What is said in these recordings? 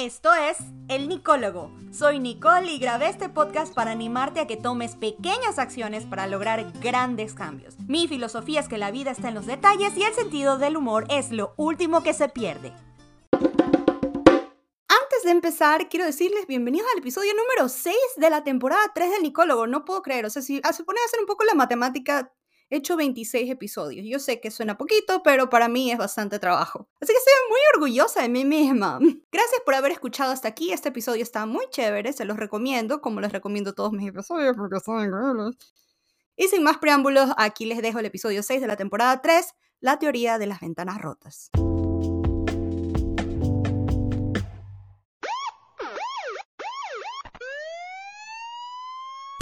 Esto es El Nicólogo. Soy Nicole y grabé este podcast para animarte a que tomes pequeñas acciones para lograr grandes cambios. Mi filosofía es que la vida está en los detalles y el sentido del humor es lo último que se pierde. Antes de empezar, quiero decirles bienvenidos al episodio número 6 de la temporada 3 del Nicólogo. No puedo creer, o sea, si se pone a hacer un poco la matemática, he hecho 26 episodios. Yo sé que suena poquito, pero para mí es bastante trabajo. Así que estoy muy orgullosa de mí misma. Gracias por haber escuchado hasta aquí. Este episodio está muy chévere, se los recomiendo, como les recomiendo todos mis episodios porque son increíbles. Y sin más preámbulos, aquí les dejo el episodio 6 de la temporada 3, la teoría de las ventanas rotas.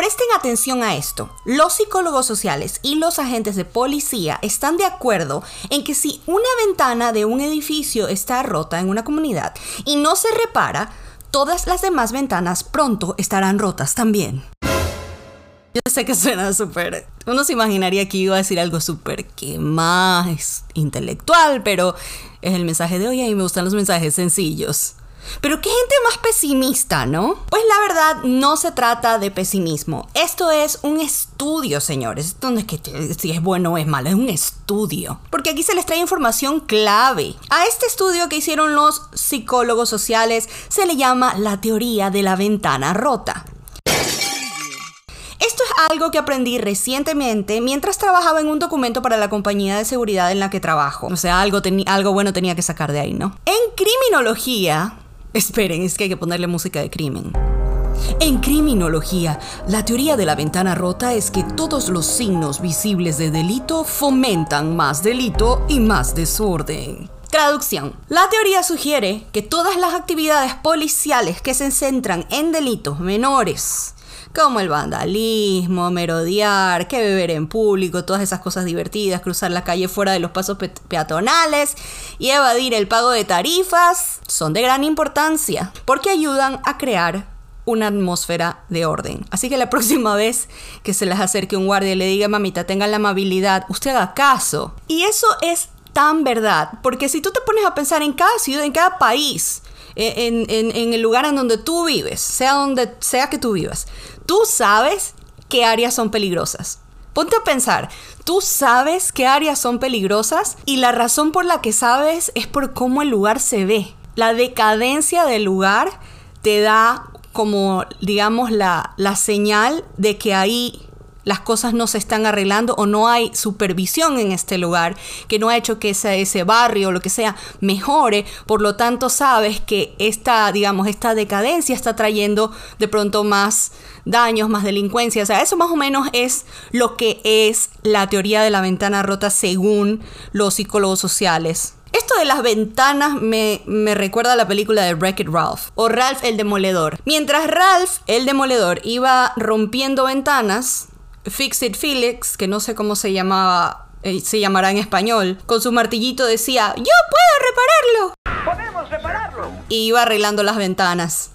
Presten atención a esto. Los psicólogos sociales y los agentes de policía están de acuerdo en que si una ventana de un edificio está rota en una comunidad y no se repara, todas las demás ventanas pronto estarán rotas también. Yo sé que suena súper... Uno se imaginaría que iba a decir algo súper que más intelectual, pero es el mensaje de hoy y me gustan los mensajes sencillos. Pero qué gente más pesimista, ¿no? Pues la verdad no se trata de pesimismo. Esto es un estudio, señores. Esto no es que si es bueno o es malo, es un estudio. Porque aquí se les trae información clave. A este estudio que hicieron los psicólogos sociales se le llama la teoría de la ventana rota. Esto es algo que aprendí recientemente mientras trabajaba en un documento para la compañía de seguridad en la que trabajo. O sea, algo, algo bueno tenía que sacar de ahí, ¿no? En criminología, Esperen, es que hay que ponerle música de crimen. En criminología, la teoría de la ventana rota es que todos los signos visibles de delito fomentan más delito y más desorden. Traducción. La teoría sugiere que todas las actividades policiales que se centran en delitos menores como el vandalismo, merodear, que beber en público, todas esas cosas divertidas, cruzar la calle fuera de los pasos peatonales y evadir el pago de tarifas, son de gran importancia porque ayudan a crear una atmósfera de orden. Así que la próxima vez que se les acerque un guardia y le diga, mamita, tengan la amabilidad, usted haga caso. Y eso es tan verdad, porque si tú te pones a pensar en cada ciudad, en cada país, en, el lugar en donde tú vives, sea donde sea que tú vivas, tú sabes qué áreas son peligrosas. Ponte a pensar, tú sabes qué áreas son peligrosas y la razón por la que sabes es por cómo el lugar se ve. La decadencia del lugar te da como, digamos, la, la señal de que ahí las cosas no se están arreglando o no hay supervisión en este lugar, que no ha hecho que ese, ese barrio o lo que sea mejore, por lo tanto sabes que esta, digamos, esta decadencia está trayendo de pronto más daños, más delincuencia, o sea, eso más o menos es lo que es la teoría de la ventana rota según los psicólogos sociales. Esto de las ventanas me, me, recuerda a la película de Wreck-It Ralph o Ralph el Demoledor. Mientras Ralph el Demoledor iba rompiendo ventanas, Fixit Felix, que no sé cómo se llamaba, eh, se llamará en español, con su martillito decía, yo puedo repararlo. Podemos repararlo. Y iba arreglando las ventanas.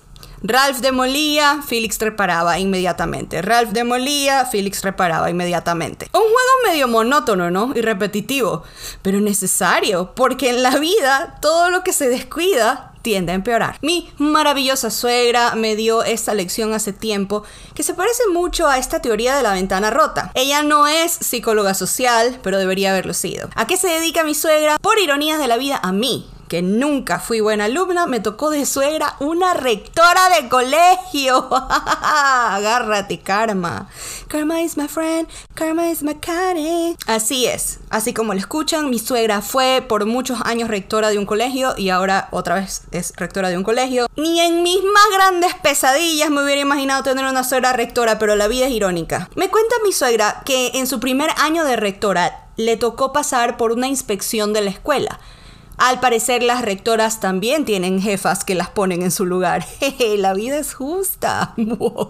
Ralph demolía, Felix reparaba inmediatamente. Ralph demolía, Felix reparaba inmediatamente. Un juego medio monótono, ¿no? Y repetitivo, pero necesario, porque en la vida todo lo que se descuida tiende a empeorar. Mi maravillosa suegra me dio esta lección hace tiempo que se parece mucho a esta teoría de la ventana rota. Ella no es psicóloga social, pero debería haberlo sido. ¿A qué se dedica mi suegra? Por ironías de la vida, a mí que nunca fui buena alumna, me tocó de suegra una rectora de colegio. Agárrate, Karma. Karma is my friend, Karma is my candy. Así es, así como lo escuchan, mi suegra fue por muchos años rectora de un colegio y ahora otra vez es rectora de un colegio. Ni en mis más grandes pesadillas me hubiera imaginado tener una suegra rectora, pero la vida es irónica. Me cuenta mi suegra que en su primer año de rectora le tocó pasar por una inspección de la escuela al parecer las rectoras también tienen jefas que las ponen en su lugar. Jeje, la vida es justa.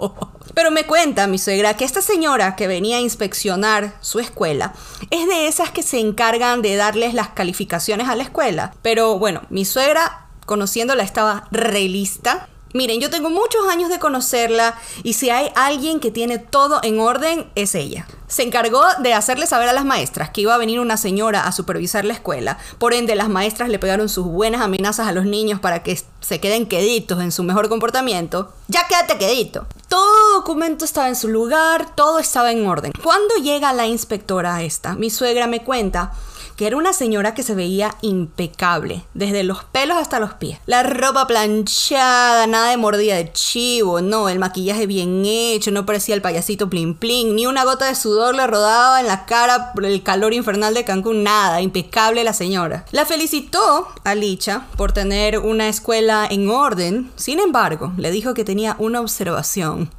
Pero me cuenta mi suegra que esta señora que venía a inspeccionar su escuela es de esas que se encargan de darles las calificaciones a la escuela. Pero bueno, mi suegra, conociéndola, estaba realista Miren, yo tengo muchos años de conocerla y si hay alguien que tiene todo en orden, es ella. Se encargó de hacerle saber a las maestras que iba a venir una señora a supervisar la escuela. Por ende, las maestras le pegaron sus buenas amenazas a los niños para que se queden queditos en su mejor comportamiento. Ya quédate quedito. Todo documento estaba en su lugar, todo estaba en orden. Cuando llega la inspectora esta, mi suegra me cuenta que era una señora que se veía impecable, desde los pelos hasta los pies. La ropa planchada, nada de mordida de chivo, no, el maquillaje bien hecho, no parecía el payasito plin plin, ni una gota de sudor le rodaba en la cara por el calor infernal de Cancún, nada, impecable la señora. La felicitó a Licha por tener una escuela en orden, sin embargo, le dijo que tenía una observación.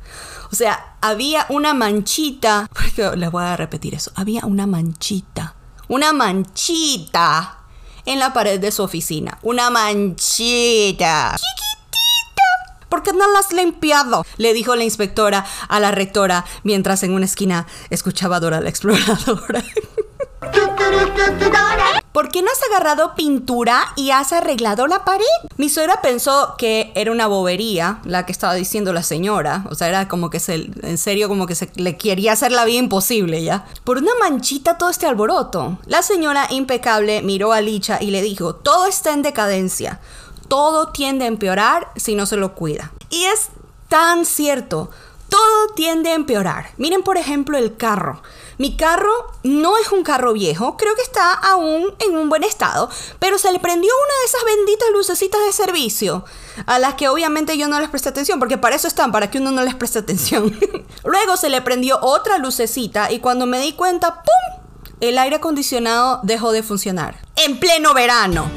O sea, había una manchita, les voy a repetir eso, había una manchita una manchita en la pared de su oficina. Una manchita. Chiquitita. ¿Por qué no la has limpiado? Le dijo la inspectora a la rectora mientras en una esquina escuchaba a Dora la exploradora. ¿Por qué no has agarrado pintura y has arreglado la pared? Mi suegra pensó que era una bobería la que estaba diciendo la señora. O sea, era como que se, en serio, como que se le quería hacer la vida imposible ya. Por una manchita todo este alboroto. La señora impecable miró a Licha y le dijo, todo está en decadencia. Todo tiende a empeorar si no se lo cuida. Y es tan cierto. Todo tiende a empeorar. Miren por ejemplo el carro. Mi carro no es un carro viejo, creo que está aún en un buen estado, pero se le prendió una de esas benditas lucecitas de servicio, a las que obviamente yo no les presté atención, porque para eso están, para que uno no les preste atención. Luego se le prendió otra lucecita y cuando me di cuenta, ¡pum! El aire acondicionado dejó de funcionar. En pleno verano.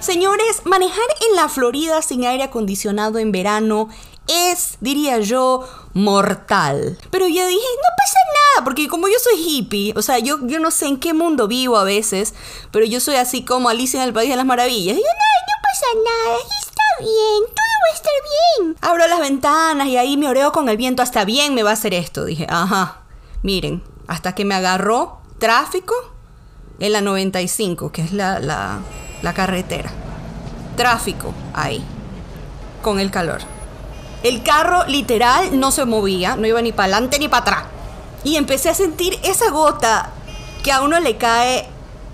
Señores, manejar en la Florida sin aire acondicionado en verano es, diría yo, mortal. Pero yo dije, no pasa nada, porque como yo soy hippie, o sea, yo, yo no sé en qué mundo vivo a veces, pero yo soy así como Alicia en el País de las Maravillas. Y yo, no, no pasa nada, está bien, todo va a estar bien. Abro las ventanas y ahí me oreo con el viento, hasta bien me va a hacer esto. Dije, ajá, miren, hasta que me agarró tráfico en la 95, que es la, la, la carretera. Tráfico ahí, con el calor. El carro literal no se movía, no iba ni para adelante ni para atrás. Y empecé a sentir esa gota que a uno le cae,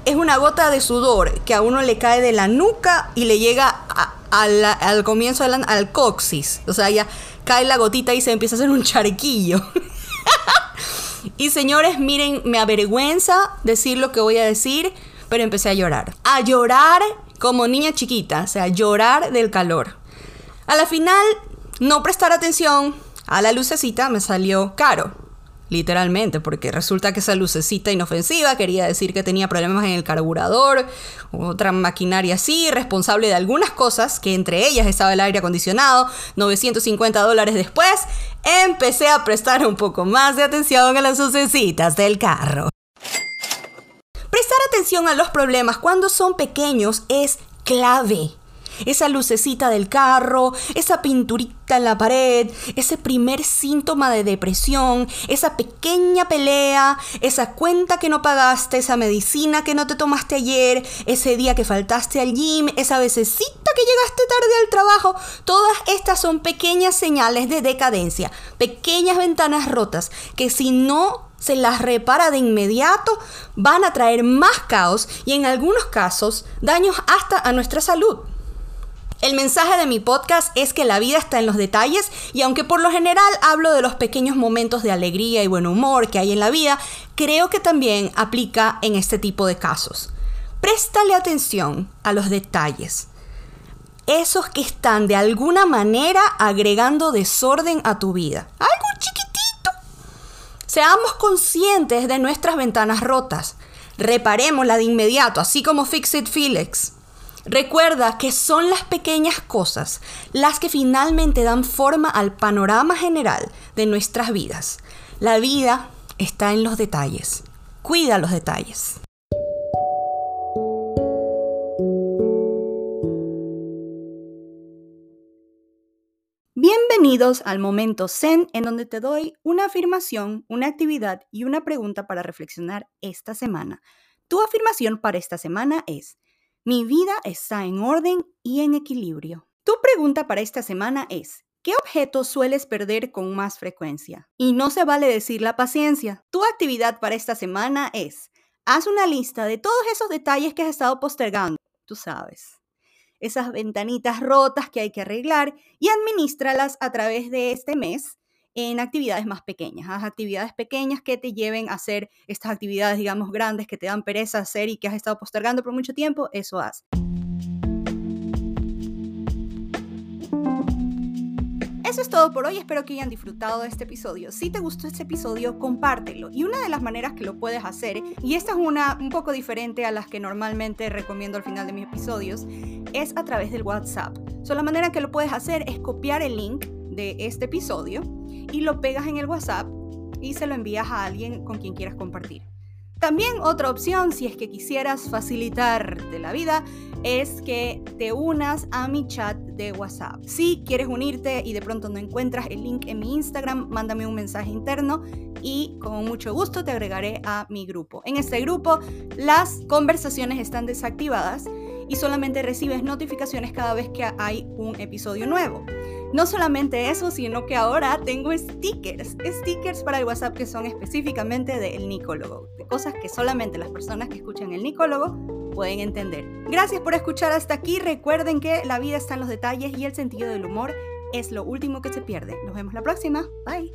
es una gota de sudor que a uno le cae de la nuca y le llega al comienzo del, al coxis. O sea, ya cae la gotita y se empieza a hacer un charquillo. y señores, miren, me avergüenza decir lo que voy a decir, pero empecé a llorar. A llorar como niña chiquita, o sea, llorar del calor. A la final no prestar atención a la lucecita me salió caro. Literalmente, porque resulta que esa lucecita inofensiva quería decir que tenía problemas en el carburador, otra maquinaria así, responsable de algunas cosas, que entre ellas estaba el aire acondicionado. 950 dólares después, empecé a prestar un poco más de atención a las lucecitas del carro. Prestar atención a los problemas cuando son pequeños es clave esa lucecita del carro, esa pinturita en la pared, ese primer síntoma de depresión, esa pequeña pelea, esa cuenta que no pagaste, esa medicina que no te tomaste ayer, ese día que faltaste al gym, esa vececita que llegaste tarde al trabajo, todas estas son pequeñas señales de decadencia, pequeñas ventanas rotas que si no se las repara de inmediato, van a traer más caos y en algunos casos daños hasta a nuestra salud. El mensaje de mi podcast es que la vida está en los detalles y aunque por lo general hablo de los pequeños momentos de alegría y buen humor que hay en la vida, creo que también aplica en este tipo de casos. Préstale atención a los detalles. Esos que están de alguna manera agregando desorden a tu vida. Algo chiquitito. Seamos conscientes de nuestras ventanas rotas. Reparémosla de inmediato, así como Fixit Felix. Recuerda que son las pequeñas cosas las que finalmente dan forma al panorama general de nuestras vidas. La vida está en los detalles. Cuida los detalles. Bienvenidos al momento Zen en donde te doy una afirmación, una actividad y una pregunta para reflexionar esta semana. Tu afirmación para esta semana es, Mi vida está en orden y en equilibrio. Tu pregunta para esta semana es, ¿Qué objeto sueles perder con más frecuencia? Y no se vale decir la paciencia. Tu actividad para esta semana es, haz una lista de todos esos detalles que has estado postergando, tú sabes. Esas ventanitas rotas que hay que arreglar y administralas a través de este mes en actividades más pequeñas. Haz actividades pequeñas que te lleven a hacer estas actividades, digamos, grandes que te dan pereza hacer y que has estado postergando por mucho tiempo, eso haz. Eso es todo por hoy, espero que hayan disfrutado de este episodio. Si te gustó este episodio, compártelo. Y una de las maneras que lo puedes hacer, y esta es una un poco diferente a las que normalmente recomiendo al final de mis episodios, es a través del WhatsApp. So, la manera que lo puedes hacer es copiar el link de este episodio y lo pegas en el WhatsApp y se lo envías a alguien con quien quieras compartir. También otra opción, si es que quisieras facilitarte la vida, es que te unas a mi chat de WhatsApp. Si quieres unirte y de pronto no encuentras el link en mi Instagram, mándame un mensaje interno y con mucho gusto te agregaré a mi grupo. En este grupo las conversaciones están desactivadas y solamente recibes notificaciones cada vez que hay un episodio nuevo. No solamente eso, sino que ahora tengo stickers, stickers para el WhatsApp que son específicamente del Nicólogo, de cosas que solamente las personas que escuchan el Nicólogo pueden entender. Gracias por escuchar hasta aquí. Recuerden que la vida está en los detalles y el sentido del humor es lo último que se pierde. Nos vemos la próxima. Bye.